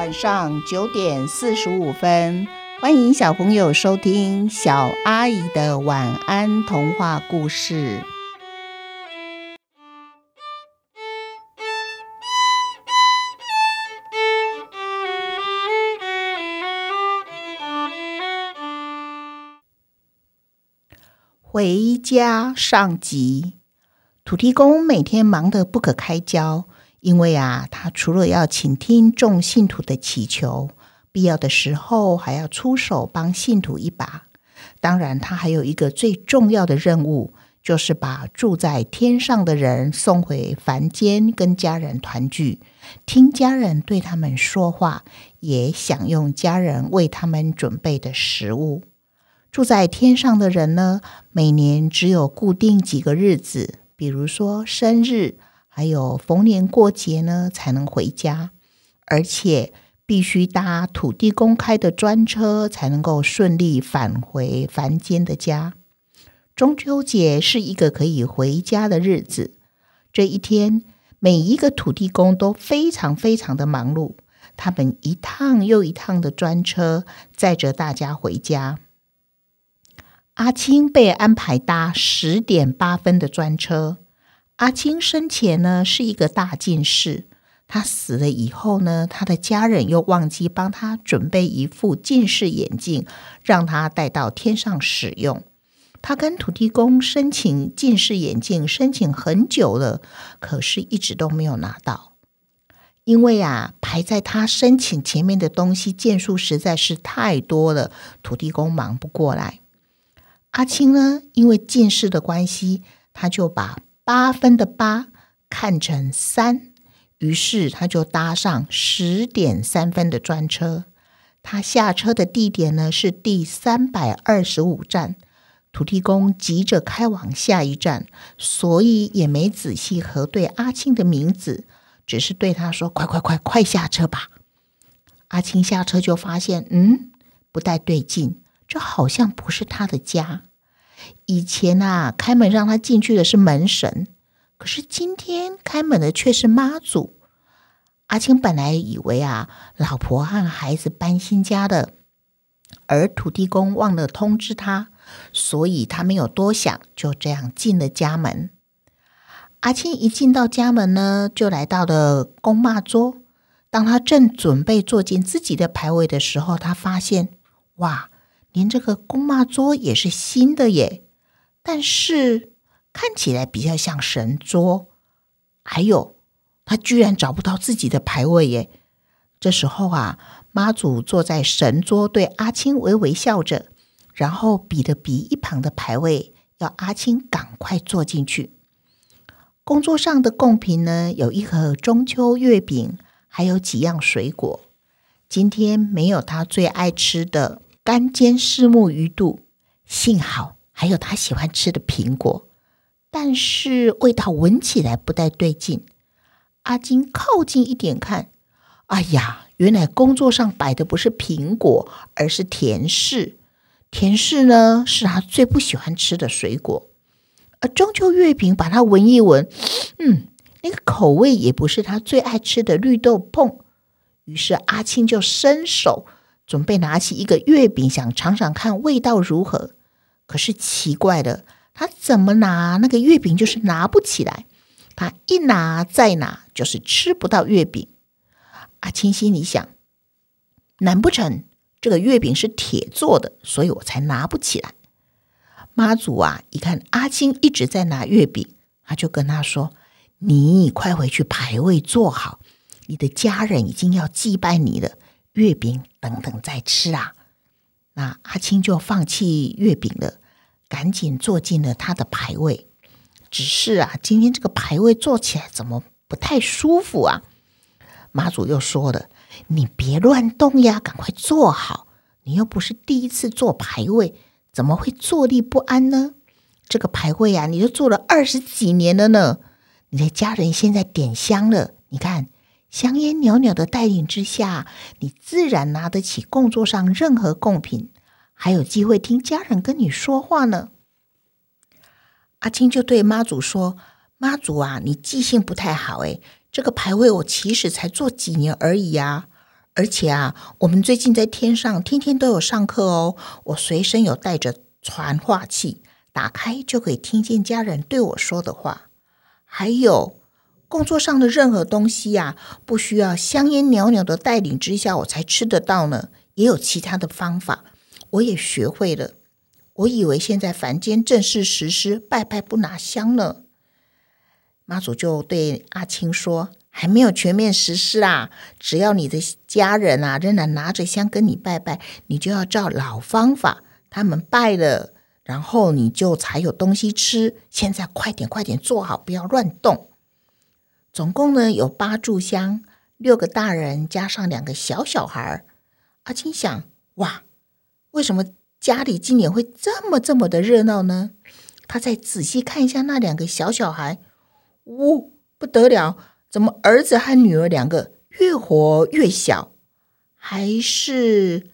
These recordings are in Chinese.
晚上九点四十五分，欢迎小朋友收听小阿姨的晚安童话故事。回家上集，土地公每天忙得不可开交，因为啊，他除了要倾听众信徒的祈求，必要的时候还要出手帮信徒一把。当然，他还有一个最重要的任务，就是把住在天上的人送回凡间，跟家人团聚，听家人对他们说话，也享用家人为他们准备的食物。住在天上的人呢，每年只有固定几个日子，比如说生日，还有逢年过节呢，才能回家，而且必须搭土地公开的专车，才能够顺利返回凡间的家。中秋节是一个可以回家的日子，这一天，每一个土地公都非常非常的忙碌，他们一趟又一趟的专车载着大家回家。阿青被安排搭十点八分的专车。阿青生前呢是一个大近视，他死了以后呢，他的家人又忘记帮他准备一副近视眼镜，让他带到天上使用。他跟土地公申请近视眼镜，申请很久了，可是一直都没有拿到。因为啊，排在他申请前面的东西件数实在是太多了，土地公忙不过来。阿青呢，因为近视的关系，他就把八分的八看成三，于是他就搭上十点三分的专车。他下车的地点呢是第三百二十五站。土地公急着开往下一站，所以也没仔细核对阿青的名字，只是对他说：“快快快，快下车吧！”阿青下车就发现，嗯，不太对劲。这好像不是他的家。以前啊，开门让他进去的是门神，可是今天开门的却是妈祖。阿青本来以为啊，老婆和孩子搬新家的，而土地公忘了通知他，所以他没有多想，就这样进了家门。阿青一进到家门呢，就来到了公妈桌。当他正准备坐进自己的牌位的时候，他发现，哇！连这个公妈桌也是新的耶，但是看起来比较像神桌。还有，他居然找不到自己的牌位耶！这时候啊，妈祖坐在神桌，对阿青微微笑着，然后比了比一旁的牌位，要阿青赶快坐进去。工作上的贡品呢，有一盒中秋月饼，还有几样水果。今天没有他最爱吃的。干煎虱目鱼肚，幸好还有他喜欢吃的苹果，但是味道闻起来不太对劲。阿金靠近一点看，哎呀，原来工作上摆的不是苹果，而是甜柿。甜柿呢，是他最不喜欢吃的水果。而中秋月饼，把它闻一闻，嗯，那个口味也不是他最爱吃的绿豆碰。于是阿青就伸手。准备拿起一个月饼，想尝尝看味道如何。可是奇怪的，他怎么拿那个月饼就是拿不起来。他一拿再拿，就是吃不到月饼。阿青心里想：难不成这个月饼是铁做的，所以我才拿不起来？妈祖啊，一看阿青一直在拿月饼，他就跟他说：“你快回去排位坐好，你的家人已经要祭拜你了。”月饼等等再吃啊！那阿青就放弃月饼了，赶紧坐进了他的牌位。只是啊，今天这个牌位坐起来怎么不太舒服啊？妈祖又说了：“你别乱动呀，赶快坐好。你又不是第一次坐牌位，怎么会坐立不安呢？这个牌位啊，你都坐了二十几年了呢。你的家人现在点香了，你看。”香烟袅袅的带领之下，你自然拿得起供桌上任何贡品，还有机会听家人跟你说话呢。阿青就对妈祖说：“妈祖啊，你记性不太好诶，这个牌位我其实才做几年而已啊，而且啊，我们最近在天上天天都有上课哦。我随身有带着传话器，打开就可以听见家人对我说的话。还有工作上的任何东西呀，不需要香烟袅袅的带领之下，我才吃得到呢。也有其他的方法，我也学会了。我以为现在凡间正式实施拜拜不拿香呢。妈祖就对阿青说。还没有全面实施啊！只要你的家人啊仍然拿着香跟你拜拜，你就要照老方法，他们拜了，然后你就才有东西吃。现在快点快点做好，不要乱动。总共呢有八炷香，六个大人加上两个小小孩。阿青想：哇，为什么家里今年会这么这么的热闹呢？他再仔细看一下那两个小小孩，呜，不得了！怎么儿子和女儿两个越活越小？还是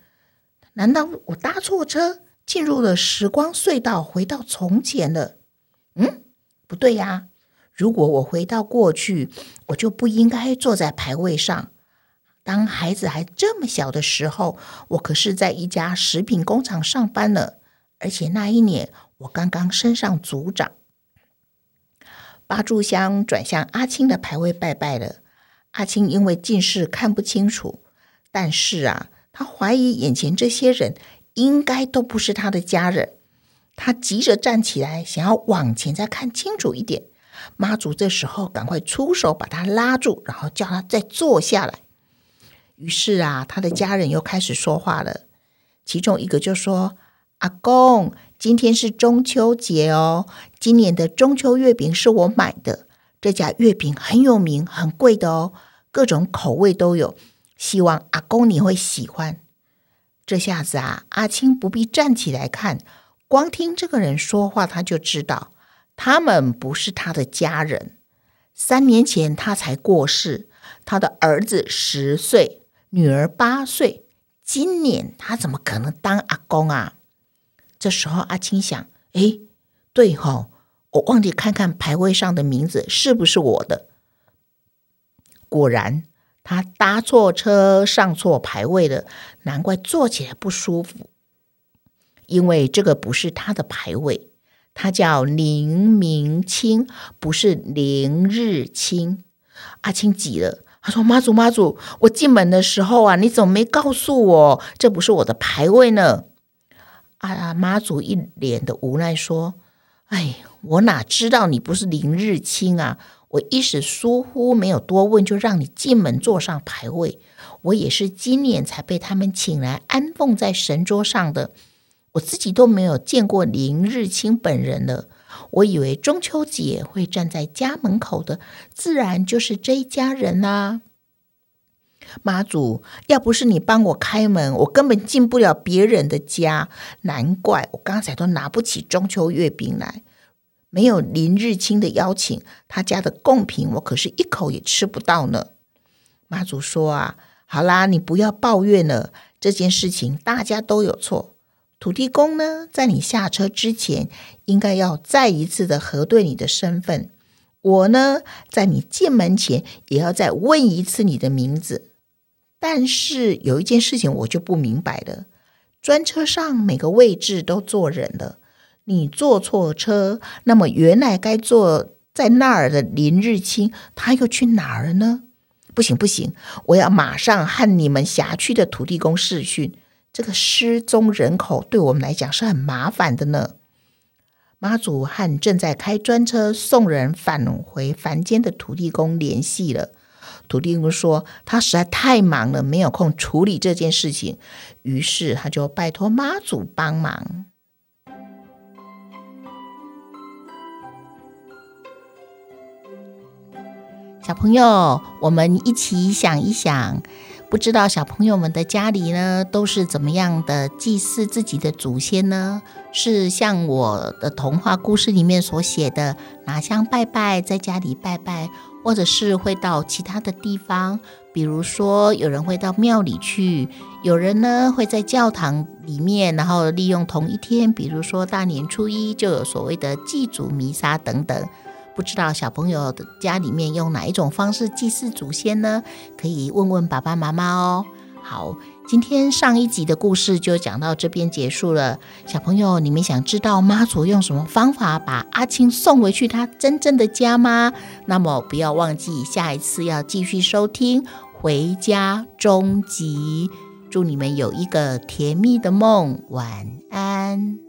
难道我搭错车进入了时光隧道，回到从前了？嗯，不对呀！如果我回到过去，我就不应该坐在牌位上。当孩子还这么小的时候，我可是在一家食品工厂上班呢，而且那一年我刚刚升上组长。八炷香转向阿青的牌位拜拜了。阿青因为近视看不清楚，但是啊，他怀疑眼前这些人应该都不是他的家人。他急着站起来，想要往前再看清楚一点。妈祖这时候赶快出手把他拉住，然后叫他再坐下来。于是啊，他的家人又开始说话了。其中一个就说：“阿公。”今天是中秋节哦，今年的中秋月饼是我买的，这家月饼很有名，很贵的哦，各种口味都有，希望阿公你会喜欢。这下子啊，阿青不必站起来看，光听这个人说话，他就知道他们不是他的家人。三年前他才过世，他的儿子十岁，女儿八岁，今年他怎么可能当阿公啊？这时候，阿青想：“哎，对哈，我忘记看看牌位上的名字是不是我的。”果然，他搭错车，上错牌位了，难怪坐起来不舒服。因为这个不是他的牌位，他叫林明清，不是林日清。阿青急了，他说：“妈祖，妈祖，我进门的时候啊，你怎么没告诉我这不是我的牌位呢？”啊！妈祖一脸的无奈说：“哎，我哪知道你不是林日清啊！我一时疏忽，没有多问，就让你进门坐上牌位。我也是今年才被他们请来安奉在神桌上的，我自己都没有见过林日清本人了。我以为中秋节会站在家门口的，自然就是这一家人啦。”妈祖，要不是你帮我开门，我根本进不了别人的家。难怪我刚才都拿不起中秋月饼来。没有林日清的邀请，他家的贡品我可是一口也吃不到呢。妈祖说啊，好啦，你不要抱怨了。这件事情大家都有错。土地公呢，在你下车之前，应该要再一次的核对你的身份。我呢，在你进门前，也要再问一次你的名字。但是有一件事情我就不明白了：专车上每个位置都坐人了，你坐错车，那么原来该坐在那儿的林日清他又去哪儿了呢？不行不行，我要马上和你们辖区的土地公视讯。这个失踪人口对我们来讲是很麻烦的呢。妈祖和正在开专车送人返回凡间的土地公联系了。土地公说：“他实在太忙了，没有空处理这件事情。”于是他就拜托妈祖帮忙。小朋友，我们一起想一想，不知道小朋友们的家里呢，都是怎么样的祭祀自己的祖先呢？是像我的童话故事里面所写的，拿香拜拜，在家里拜拜。或者是会到其他的地方，比如说有人会到庙里去，有人呢会在教堂里面，然后利用同一天，比如说大年初一就有所谓的祭祖弥撒等等。不知道小朋友的家里面用哪一种方式祭祀祖先呢？可以问问爸爸妈妈哦。好，今天上一集的故事就讲到这边结束了。小朋友，你们想知道妈祖用什么方法把阿青送回去他真正的家吗？那么不要忘记下一次要继续收听《回家终极》。祝你们有一个甜蜜的梦，晚安。